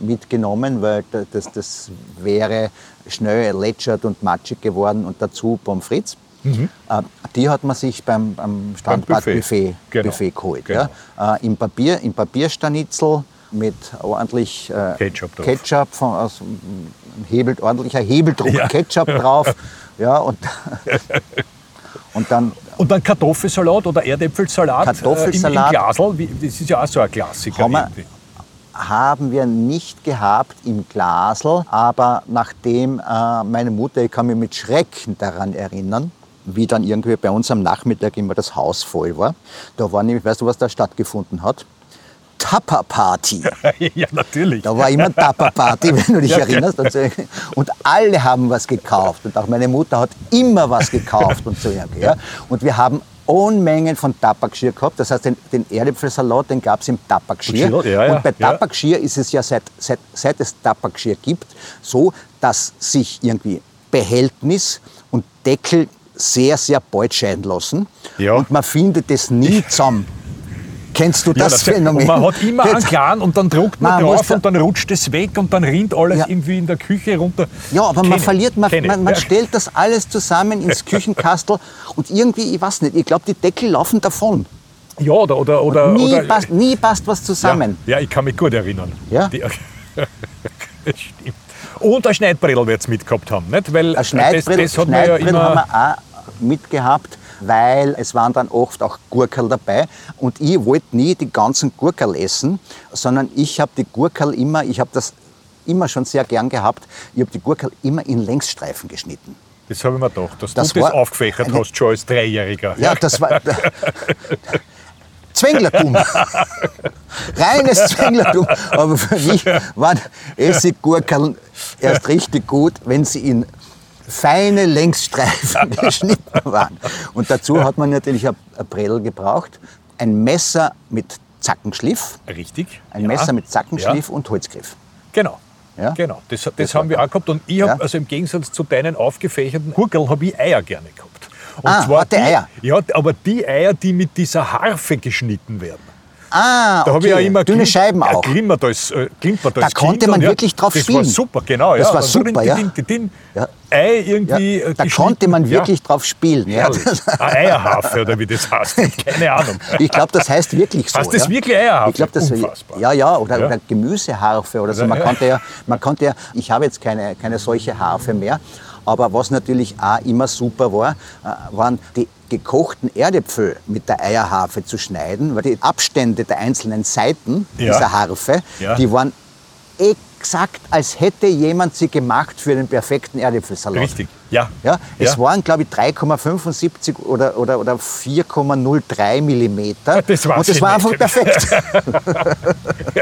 mitgenommen, weil da- das, das wäre schnell erlätschert und matschig geworden und dazu Pommes frites. Äh, die hat man sich beim, beim Strandbadbuffet Buffet. Buffet, Genau. geholt. Genau. Ja? Äh, Im, Papier, Im Papierstanitzel mit ordentlich äh, Ketchup drauf. Ketchup von, aus, m, hebelt, ordentlicher Hebeldruck Ja. Ketchup drauf. Ja, und, und dann Und dann Kartoffelsalat oder Erdäpfelsalat Kartoffelsalat. Äh, im, im Glasl. Das ist ja auch so ein Klassiker. Haben wir- haben wir nicht gehabt im Glasl, aber nachdem äh, meine Mutter, ich kann mich mit Schrecken daran erinnern, wie dann irgendwie bei uns am Nachmittag immer das Haus voll war. Da war nämlich, weißt du, was da stattgefunden hat? Tupper-Party. ja, natürlich. Da war immer Tupper-Party, wenn du dich Ja, erinnerst. Und, so. und alle haben was gekauft. Und auch meine Mutter hat immer was gekauft und so. Ja. Und wir haben Unmengen von Tabakschir gehabt. Das heißt, den, den Erdäpfelsalat, den gab es im Tabakschir. Geschirr, ja, ja, und bei ja. Tabakschir ist es ja seit, seit, seit es Tabakschir gibt, so, dass sich irgendwie Behältnis und Deckel sehr, sehr bald scheiden lassen. Ja. Und man findet es nie zusammen. Kennst du Ja, das, das- Phänomen? Man hat immer einen kleinen und dann druckt man Man drauf und dann rutscht es weg und dann rinnt alles Ja. irgendwie in der Küche runter. Ja, aber Kenn man verliert, man, man, man Ja. stellt das alles zusammen ins Küchenkastel und irgendwie, ich weiß nicht, ich glaube, die Deckel laufen davon. Ja, oder. oder, oder, Nie, oder passt, nie passt was zusammen. Ja, ja, ich kann mich gut erinnern. Ja? Die, das stimmt. Und ein Schneidbredel wird es mitgehabt haben, nicht? Weil Ein Schneidbrettel, das, das hat man ja Schneidbrettel immer. haben wir auch mitgehabt, weil es waren dann oft auch Gurkerl dabei. Und ich wollte nie die ganzen Gurkerl essen, sondern ich habe die Gurkerl immer, ich habe das immer schon sehr gern gehabt, ich habe die Gurkerl immer in Längsstreifen geschnitten. Das habe ich mir gedacht, dass Das du das aufgefächert eine- hast, schon als Dreijähriger. Ja, das war Zwänglertum. Reines Zwänglertum. Aber für mich waren Essiggurkeln erst richtig gut, wenn sie in feine Längsstreifen geschnitten waren. Und dazu hat man natürlich ein Bredel gebraucht, ein Messer mit Zackenschliff, Richtig. ein ja. Messer mit Zackenschliff Ja. und Holzgriff. Genau. Ja? Genau, das, das, Das haben wir auch gehabt. Und ich habe, Ja. also im Gegensatz zu deinen aufgefächerten Gurkeln, habe ich Eier gerne gehabt. Und Ah, harte die, Eier. Ja, aber die Eier, die mit dieser Harfe geschnitten werden. Ah, Da habe okay. ich ja immer dünne glim- Scheiben ja, auch. Glimmert als, äh, glimpert als Da konnte Kind man und wirklich drauf das spielen. Das war super, genau. Das ja. war Und so super, ja. din- din- din- Ja. Ei Ja, irgendwie äh, da konnte man Ja. wirklich drauf spielen. Ja. Eine Eierharfe oder wie das heißt. Ich Keine Ahnung. Ich glaube, das heißt wirklich so. Heißt das ja? wirklich Eierharfe? Ich glaube, das Unfassbar. Ja, ja, oder, Ja. oder Gemüseharfe oder so. Man Ja. konnte ja, man konnte ja, ich habe jetzt keine, keine solche Harfe mehr. Aber was natürlich auch immer super war, äh, waren die gekochten Erdäpfel mit der Eierharfe zu schneiden, weil die Abstände der einzelnen Seiten Ja. dieser Harfe, Ja. die waren exakt, als hätte jemand sie gemacht für den perfekten Erdäpfelsalat. Richtig, ja. Ja, es Ja. waren, glaube ich, 3,75 oder, oder, oder 4,03 Millimeter. Das war's Und das war nicht. einfach perfekt.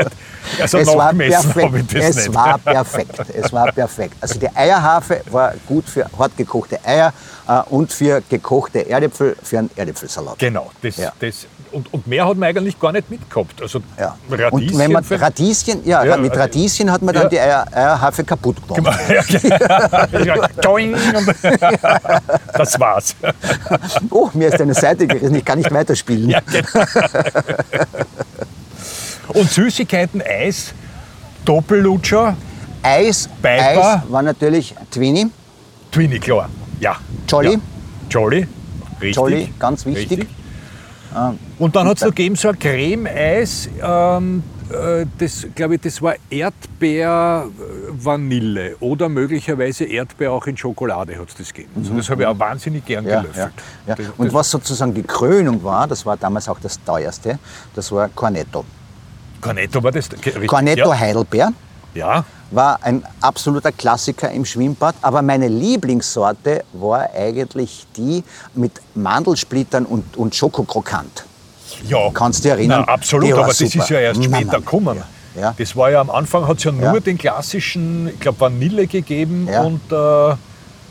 Also es war perfekt. Es nicht. war perfekt. Es war perfekt. Also die Eierharfe war gut für hart gekochte Eier äh, und für gekochte Erdäpfel, für einen Erdäpfelsalat. Genau, das, Ja. das, und, und mehr hat man eigentlich gar nicht mitgehabt. Also Ja. Radieschen Und wenn man Radieschen, ja, Ja, mit Radi- Radieschen hat man dann Ja. die Eier, Eierharfe kaputt gemacht. Genau. Und das war's. Oh, mir ist eine Seite gerissen, ich kann nicht weiterspielen. Ja, genau. Und Süßigkeiten, Eis, Doppellutscher, Eis, Piper. Eis war natürlich Twinny, Twinny, klar. Ja. Jolly. Ja. Jolly, richtig. Jolly, ganz wichtig. Richtig. Und dann hat es noch gegeben so ein Creme-Eis, ähm, äh, das glaube ich, das war Erdbeer-Vanille oder möglicherweise Erdbeer auch in Schokolade hat es das gegeben. Also das habe ich auch wahnsinnig gern Mhm. Ja, gelöffelt. ja, ja. Das, Und das, was sozusagen die Krönung war, das war damals auch das teuerste, das war Cornetto. Cornetto war das. Richtig, Cornetto ja. Heidelbeer ja, war ein absoluter Klassiker im Schwimmbad, aber meine Lieblingssorte war eigentlich die mit Mandelsplittern und, und Schokokrokant. Ja. Kannst du dich erinnern? Na, absolut, aber das super. ist ja erst später gekommen. Ja. Das war ja am Anfang, hat es ja nur Ja. den klassischen, ich glaube, Vanille gegeben Ja. und äh,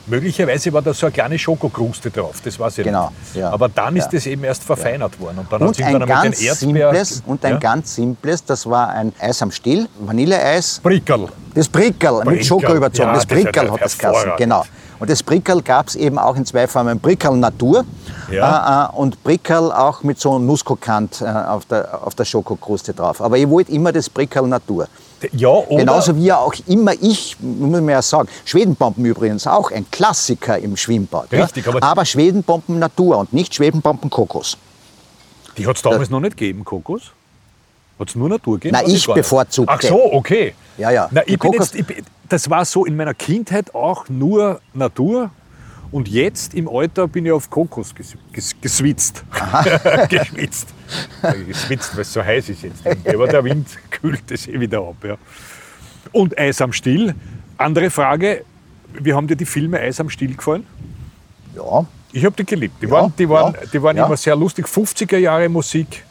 Möglicherweise war da so eine kleine Schokokruste drauf, das weiß ich Genau, nicht. ja. Aber dann ist Ja. das eben erst verfeinert worden. Und dann Und hat sich ein dann mit den Erdbeer... simples, und ein Ja. ganz simples, das war ein Eis am Stiel, Vanilleeis, Prickerl. Das Prickerl. mit Schoko überzogen. Ja, das ja hat das Kassen, genau. Und das Prickerl gab es eben auch in zwei Formen. Prickerl Natur Ja. äh, äh, und Prickerl auch mit so Nusskokant äh, auf, der, auf der Schokokruste drauf. Aber ich wollte immer das Prickerl Natur. Ja, oder... Genauso wie ja auch immer ich, muss man ja sagen, Schwedenbomben übrigens auch ein Klassiker im Schwimmbad. Richtig, ja? aber- aber Schwedenbomben Natur und nicht Schwedenbomben Kokos. Die hat es damals noch nicht gegeben, Kokos? Hat es nur Natur gegeben? Nein, ich bevorzugte. Ach so, okay. Ja, ja. Na, ich bin jetzt, ich, das war so in meiner Kindheit auch nur Natur. Und jetzt im Alter bin ich auf Kokos ges, ges, geswitzt. Geschwitzt. Geswitzt, weil es so heiß ist jetzt. Aber der Wind kühlt es eh wieder ab. Ja. Und Eis am Stiel. Andere Frage, wie haben dir die Filme Eis am Stiel gefallen? Ja, Ich habe die geliebt. Die Ja, waren, die waren, ja, die waren immer sehr lustig. 50er Jahre Musik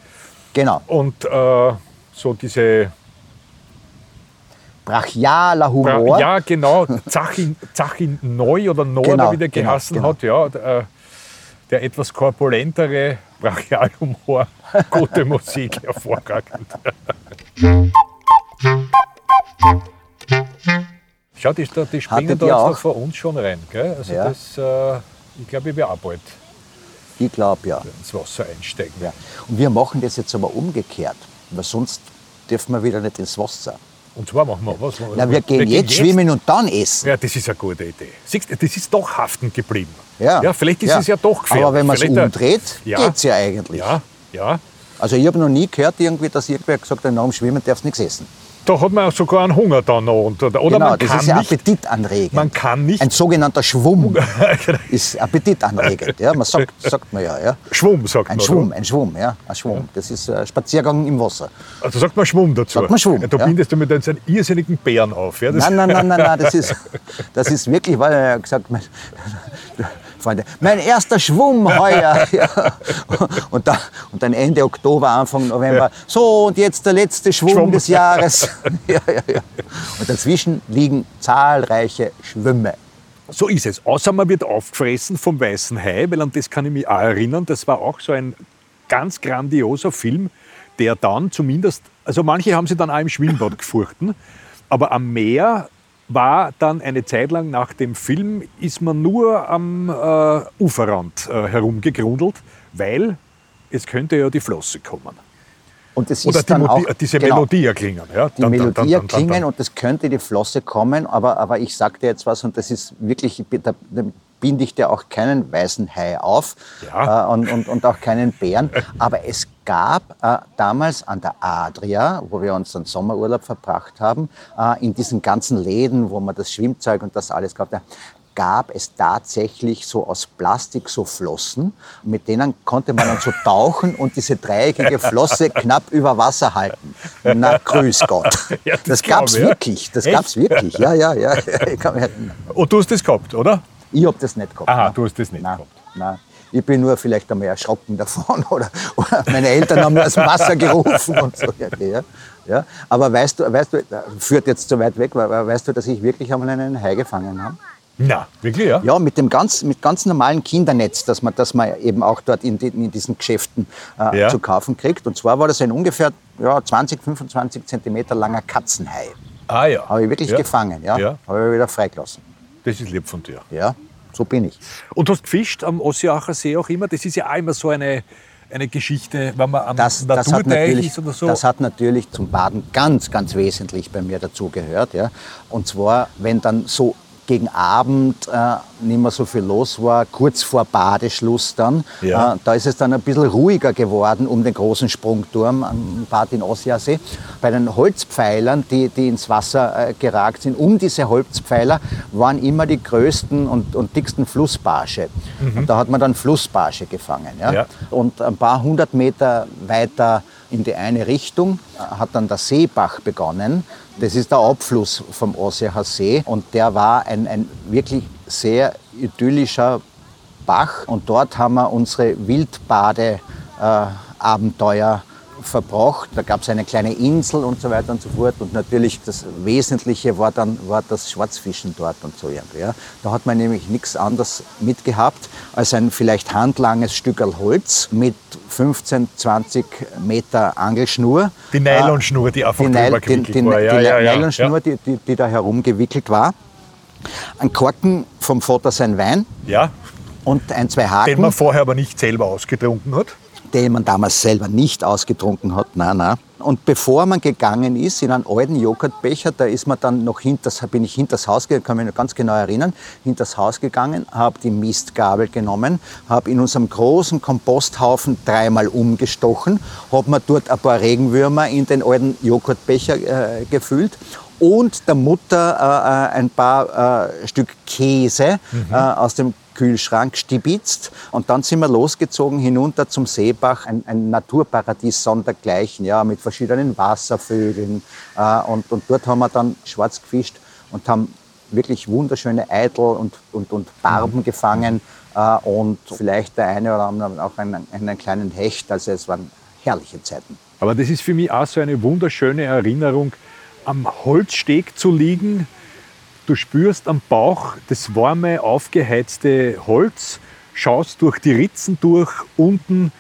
genau. und äh, so diese Brachialer Humor. Ja, genau. Zachin, Zachin Neu oder Neu, Genau, wie der genau, geheißen genau. hat, ja. Der, äh, der etwas korpulentere Brachialhumor, gute Musik, hervorragend. Schau, die, die springen da jetzt auch? noch vor uns schon rein. Gell? Also Ja. das, äh, ich glaube, ich werde auch bald Ich glaube ja. ins Wasser einsteigen. ja. Und wir machen das jetzt aber umgekehrt, weil sonst dürfen wir wieder nicht ins Wasser. Und zwar machen wir was? Na, wir gehen jetzt schwimmen und dann essen. Ja, das ist eine gute Idee. Siehst, du, das ist doch haften geblieben. Ja. ja vielleicht ist es ja doch gefährlich. Aber wenn man es äh, umdreht, Ja. geht's ja eigentlich. Ja, ja. Also ich habe noch nie gehört, irgendwie, dass irgendwer gesagt hat, nach dem Schwimmen darfst du nichts essen. Da hat man sogar einen Hunger dann noch. Und, oder genau, man das kann ist ja nicht, appetitanregend. man kann nicht Ein sogenannter Schwumm ist appetitanregend. Ja, man sagt, sagt man ja, ja. Schwumm, sagt Ein man. Schwumm, oder? ein Schwumm, ja. Ein Schwumm. Das ist äh, Spaziergang im Wasser. Also sagt man Schwumm dazu. Sagt man Schwumm, Ja, da ja. bindest du mit so einen irrsinnigen Bären auf. Ja, Nein, nein, nein, nein, nein, das ist, das ist wirklich, weil er gesagt mein, Freunde, mein erster Schwumm heuer. Ja. Und, dann, und dann Ende Oktober, Anfang November. So, und jetzt der letzte Schwumm, Schwumm. des Jahres. Ja, ja, ja. Und dazwischen liegen zahlreiche Schwümme. So ist es. Außer man wird aufgefressen vom weißen Hai, weil an das kann ich mich auch erinnern. Das war auch so ein ganz grandioser Film, der dann zumindest, also manche haben sie dann auch im Schwimmbad gefurchten, aber am Meer war dann eine Zeit lang nach dem Film, ist man nur am äh, Uferrand äh, herumgegrundelt, weil es könnte ja die Flosse kommen. Und das Oder ist die dann Modi- auch, diese genau, Melodie erklingen. Ja? die Melodie klingen und das könnte die Flosse kommen, aber, aber ich sag dir jetzt was und das ist wirklich, da, da binde ich dir auch keinen weißen Hai auf Ja. äh, und, und, und auch keinen Bären, aber es gab äh, damals an der Adria, wo wir unseren Sommerurlaub verbracht haben, äh, in diesen ganzen Läden, wo man das Schwimmzeug und das alles gab, gab es tatsächlich so aus Plastik so Flossen, mit denen konnte man dann so tauchen und diese dreieckige Flosse knapp über Wasser halten. Na, grüß Gott. Ja, das das gab's ich, ja. wirklich, das Echt? gab's wirklich. Ja, ja, ja. Und du hast das gehabt, oder? ich hab das nicht gehabt. Aha, nein. du hast das nicht nein, gehabt. Nein. Ich bin nur vielleicht einmal erschrocken davon oder, oder meine Eltern haben mir aus dem Wasser gerufen und so. Okay, ja. Ja. Aber weißt du, weißt du, führt jetzt zu weit weg, aber weißt du, dass ich wirklich einmal einen Hai gefangen habe? Na, wirklich, ja? Ja, mit dem ganz, mit ganz normalen Kindernetz, das man, das man eben auch dort in, in diesen Geschäften äh, Ja. zu kaufen kriegt. Und zwar war das ein ungefähr ja, 20, 25 Zentimeter langer Katzenhai. Ah ja. Habe ich wirklich ja. gefangen, ja. Ja. Habe ich wieder freigelassen. Das ist lieb von dir. Ja, so bin ich. Und du hast gefischt am Ossiacher See auch immer. Das ist ja auch immer so eine, eine Geschichte, wenn man am Das, Naturteich natürlich, ist oder so. das hat natürlich zum Baden ganz, ganz wesentlich bei mir dazugehört. Ja. Und zwar, wenn dann so gegen Abend äh, nicht mehr so viel los war, kurz vor Badeschluss dann, Ja. äh, da ist es dann ein bisschen ruhiger geworden um den großen Sprungturm am Bad in Ossiasee. Bei den Holzpfeilern, die, die ins Wasser äh, geragt sind, um diese Holzpfeiler waren immer die größten und, und dicksten Flussbarsche. Und da hat man dann Flussbarsche gefangen. Ja? Ja. Und ein paar hundert Meter weiter in die eine Richtung äh, hat dann der Seebach begonnen. Das ist der Abfluss vom Osseher See und der war ein, ein wirklich sehr idyllischer Bach. Und dort haben wir unsere Wildbade-Abenteuer verbracht. Da gab es eine kleine Insel und so weiter und so fort. Und natürlich das Wesentliche war dann war das Schwarzfischen dort und so irgendwie. Ja. Da hat man nämlich nichts anderes mitgehabt als ein vielleicht handlanges Stück Holz mit 15, 20 Meter Angelschnur. Die Nylonschnur, die einfach die drüber die, die, war. Ja, die ja, ja, Nylonschnur, die, die, die da herumgewickelt war. Ein Korken vom Vater sein Wein. Ja. Und ein, zwei Haken. Den man vorher aber nicht selber ausgetrunken hat den man damals selber nicht ausgetrunken hat. Nein, nein. Und bevor man gegangen ist in einen alten Joghurtbecher, da ist man dann noch hinter, bin ich hinters Haus gegangen, kann mich noch ganz genau erinnern, hinters Haus gegangen, habe die Mistgabel genommen, habe in unserem großen Komposthaufen dreimal umgestochen, habe mir dort ein paar Regenwürmer in den alten Joghurtbecher äh, gefüllt und der Mutter äh, äh ein paar äh, Stück Käse mhm. äh, aus dem Kühlschrank stibitzt. Und dann sind wir losgezogen hinunter zum Seebach, ein, ein Naturparadies sondergleichen, ja, mit verschiedenen Wasservögeln. Äh, und, und dort haben wir dann schwarz gefischt und haben wirklich wunderschöne Eitel und, und, und Barben mhm. gefangen äh, und vielleicht der eine oder andere auch einen, einen kleinen Hecht. Also es waren herrliche Zeiten. Aber das ist für mich auch so eine wunderschöne Erinnerung, am Holzsteg zu liegen, Du spürst am Bauch das warme, aufgeheizte Holz, schaust durch die Ritzen durch, unten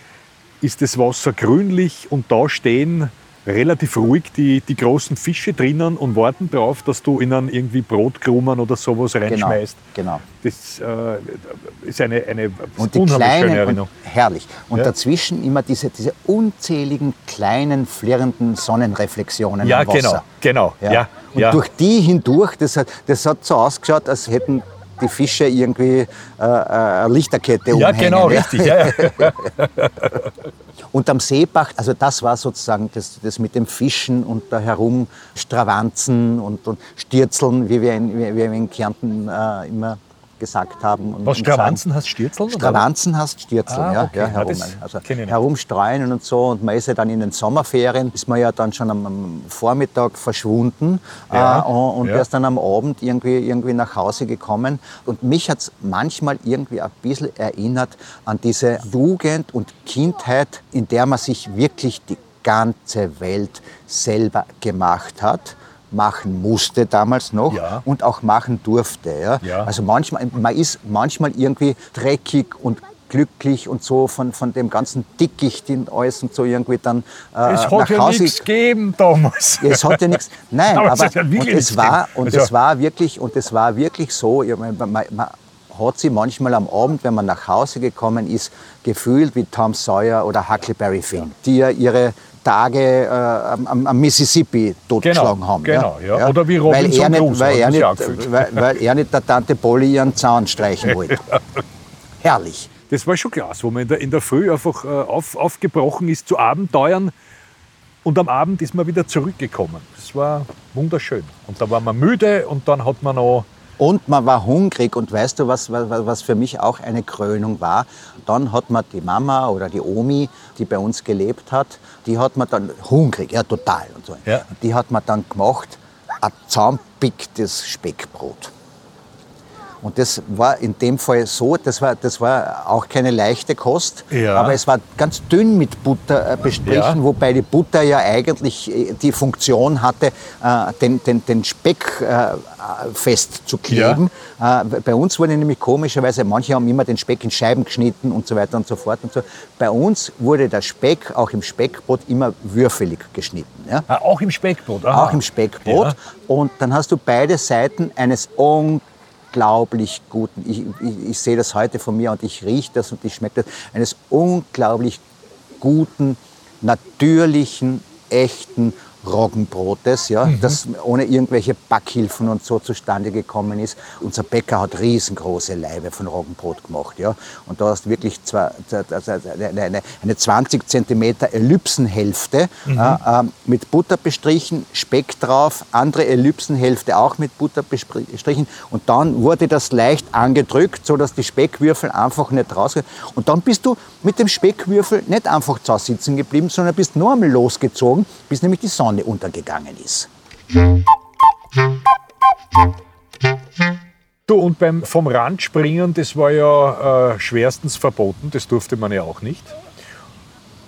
ist das Wasser grünlich und da stehen relativ ruhig die, die großen Fische drinnen und warten darauf, dass du ihnen irgendwie Brotkrumen oder sowas genau, reinschmeißt. Genau. genau. Das äh, ist eine, eine und die kleinen und herrlich. Und ja. dazwischen immer diese, diese unzähligen kleinen flirrenden Sonnenreflexionen ja, im Wasser. Genau, genau. Ja. ja. Und ja. durch die hindurch, das hat, das hat so ausgeschaut, als hätten die Fische irgendwie äh, äh eine Lichterkette ja, umhängen. Genau, ja, genau, richtig. Ja. und am Seebach, also das war sozusagen das, das mit dem Fischen und da herumstravanzen und, und Stürzeln, wie wir in, wie wir in Kärnten äh, immer gesagt haben. Und, Was, Stravanzen hast Stürzeln? Stravanzen hast Stürzeln, ah, okay. ja, ja herum, also herumstreuen und so. Und man ist ja dann in den Sommerferien, ist man ja dann schon am, am Vormittag verschwunden ja, äh, und ja. erst dann am Abend irgendwie, irgendwie nach Hause gekommen. Und mich hat es manchmal irgendwie ein bisschen erinnert an diese Jugend und Kindheit, in der man sich wirklich die ganze Welt selber gemacht hat machen musste damals noch ja. und auch machen durfte. Ja? ja? Also manchmal, man ist manchmal irgendwie dreckig und glücklich und so von, von dem ganzen Dickicht in alles und so irgendwie dann äh, Es hat ja nichts gegeben damals. Es hat ja nichts, nein, aber, aber es, ja und es war und also. es war wirklich und es war wirklich so, man, man, man hat sie manchmal am Abend, wenn man nach Hause gekommen ist, gefühlt wie Tom Sawyer oder Huckleberry Finn, die ja ihre Tage äh, am, am, Mississippi totgeschlagen genau, haben. Genau, ja. ja. Oder wie Robinson weil er nicht, weil er, nicht, weil, weil er nicht der Tante Polly ihren Zaun streichen wollte. Herrlich. Das war schon klasse, wo man in der, in der Früh einfach äh, auf, aufgebrochen ist zu Abenteuern und am Abend ist man wieder zurückgekommen. Das war wunderschön. Und da war man müde und dann hat man noch und man war hungrig und weißt du, was, was, was für mich auch eine Krönung war? Dann hat man die Mama oder die Omi, die bei uns gelebt hat, die hat man dann hungrig, ja total und so. Ja. Die hat man dann gemacht, ein zahnpicktes Speckbrot. Und das war in dem Fall so, das war, das war auch keine leichte Kost, ja. aber es war ganz dünn mit Butter äh, bestrichen, ja. wobei die Butter ja eigentlich äh, die Funktion hatte, äh, den, den, den Speck fest zu kleben. Ja. Bei uns wurde nämlich komischerweise, manche haben immer den Speck in Scheiben geschnitten und so weiter und so fort. Und so. Bei uns wurde der Speck auch im Speckbrot immer würfelig geschnitten. Ja? Ah, auch im Speckbrot? Aha. Auch im Speckbrot. Und dann hast du beide Seiten eines unglaublichen unglaublich guten, ich, ich, ich sehe das heute von mir und ich rieche das und ich schmecke das, eines unglaublich guten, natürlichen, echten Roggenbrotes, ja, mhm. das ohne irgendwelche Backhilfen und so zustande gekommen ist. Unser Bäcker hat riesengroße Leibe von Roggenbrot gemacht. Ja, und da hast du wirklich zwei, eine, eine 20 cm Ellipsenhälfte mhm. äh, mit Butter bestrichen, Speck drauf, andere Ellipsenhälfte auch mit Butter bestrichen und dann wurde das leicht angedrückt, sodass die Speckwürfel einfach nicht rausgehen. Und dann bist du mit dem Speckwürfel nicht einfach zu sitzen geblieben, sondern bist nur einmal losgezogen, bis nämlich die Sonne Sonne untergegangen ist. Du, und beim vom Rand springen, das war ja äh, schwerstens verboten, das durfte man ja auch nicht.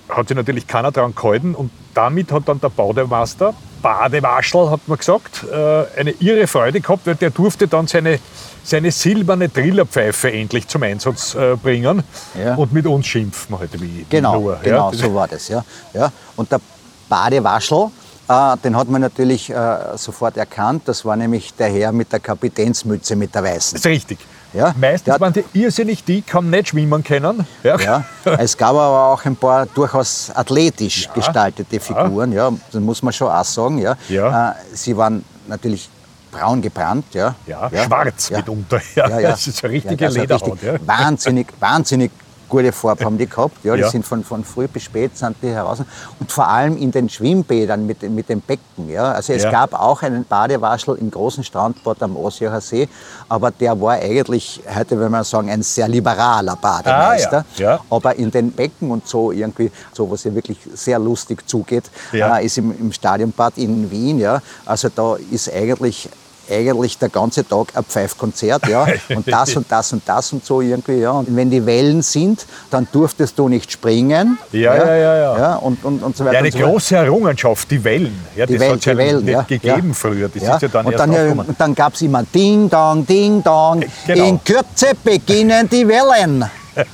hat sich natürlich keiner daran gehalten und damit hat dann der Bademeister, Badewaschel hat man gesagt, äh, eine irre Freude gehabt, weil der durfte dann seine, seine silberne Trillerpfeife endlich zum Einsatz äh, bringen Ja. und mit uns schimpfen halt wie Genau, nur. genau, ja. so war das. Ja. Ja. Und der Badewaschel, äh, den hat man natürlich äh, sofort erkannt. Das war nämlich der Herr mit der Kapitänsmütze, mit der weißen. Das ist richtig. Ja, Meistens hat- waren die irrsinnig dick, haben nicht schwimmen können. Ja. Ja. Es gab aber auch ein paar durchaus athletisch gestaltete Figuren, ja, das muss man schon auch sagen. Ja. Ja. Äh, Sie waren natürlich braun gebrannt. Ja, Ja, schwarz mitunter. Ja, das ist eine richtige also Lederhaut, ja. Wahnsinnig, wahnsinnig gute Farbe haben die gehabt. Ja, die Ja. sind von, von früh bis spät sind die heraus. Und vor allem in den Schwimmbädern mit, den- mit den Becken. Ja. Also es Ja. gab auch einen Badewaschel im großen Strandbad am Osjacher See, aber der war eigentlich, heute würde man sagen, ein sehr liberaler Bademeister. Ah, ja. Aber in den Becken und so irgendwie, so was ja wirklich sehr lustig zugeht, Ja. äh, ist im, im Stadionbad in Wien. Ja. Also da ist eigentlich eigentlich der ganze Tag ein Pfeifkonzert, ja, und das und das und das und so irgendwie, ja. Und wenn die Wellen sind, dann durftest du nicht springen. Ja, ja, ja, ja. ja und, und, und so weiter. Ja, eine so weiter. große Errungenschaft, die Wellen. Ja, Die, das Wellen, ja die Wellen, nicht ja. gegeben ja. früher. Das ja. ist ja dann und dann, ja, aufgekommen. und dann gab es immer Ding Dong, Ding Dong, Genau. in Kürze beginnen die Wellen.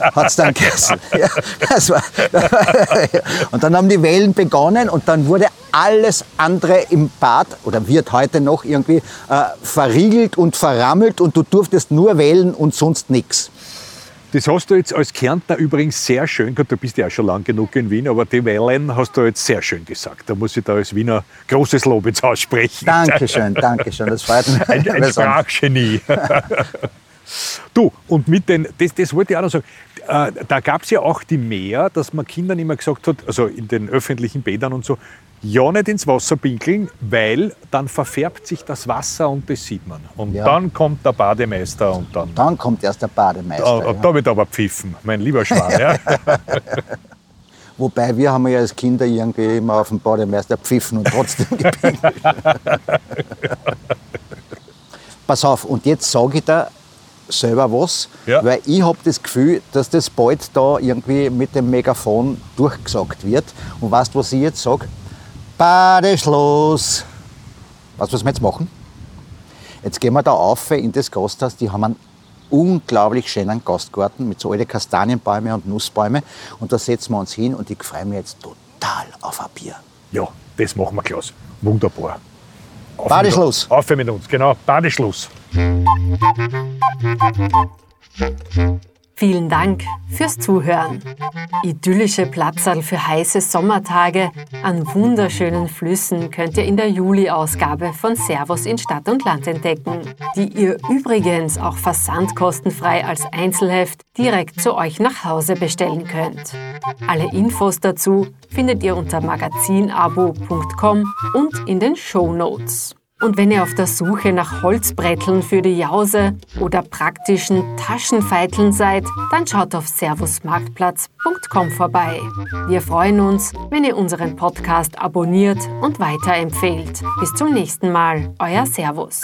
Hat es dann geheißen. Ja, das war, und dann haben die Wellen begonnen und dann wurde alles andere im Bad oder wird heute noch irgendwie äh, verriegelt und verrammelt und du durftest nur wählen und sonst nichts. Das hast du jetzt als Kärntner übrigens sehr schön, du bist ja auch schon lang genug in Wien, aber die Wellen hast du jetzt sehr schön gesagt. Da muss ich da als Wiener großes Lob jetzt aussprechen. Dankeschön, Dankeschön, das freut mich. Ein, ein Sprachgenie. du, und mit den, das, das wollte ich auch noch sagen, äh, da gab es ja auch die Mehr, dass man Kindern immer gesagt hat, also in den öffentlichen Bädern und so, ja nicht ins Wasser pinkeln, weil dann verfärbt sich das Wasser und das sieht man. Und Ja. dann kommt der Bademeister und dann, Dann kommt erst der Bademeister. da, ja. da wird aber pfiffen, mein lieber Schwan. ja. Wobei wir haben ja als Kinder irgendwie immer auf den Bademeister pfiffen und trotzdem gepinkelt. Pass auf, und jetzt sage ich dir selber was, Ja. weil ich habe das Gefühl, dass das bald da irgendwie mit dem Megafon durchgesagt wird. Und weißt du, was ich jetzt sage? Badeschluss. Weißt du, was wir jetzt machen? Jetzt gehen wir da auf in das Gasthaus, die haben einen unglaublich schönen Gastgarten mit so alten Kastanienbäume und Nussbäume. Und da setzen wir uns hin und ich freue mich jetzt total auf ein Bier. ja, das machen wir, Klaus. Wunderbar. Auf Badeschluss. Auf mit uns, genau, Badeschluss. Vielen Dank fürs Zuhören. Idyllische Platzerl für heiße Sommertage an wunderschönen Flüssen könnt ihr in der Juli-Ausgabe von Servus in Stadt und Land entdecken, die ihr übrigens auch versandkostenfrei als Einzelheft direkt zu euch nach Hause bestellen könnt. Alle Infos dazu findet ihr unter magazinabo.com und in den Show Notes. Und wenn ihr auf der Suche nach Holzbretteln für die Jause oder praktischen Taschenfeiteln seid, dann schaut auf servusmarktplatz.com vorbei. Wir freuen uns, wenn ihr unseren Podcast abonniert und weiterempfehlt. Bis zum nächsten Mal, euer Servus.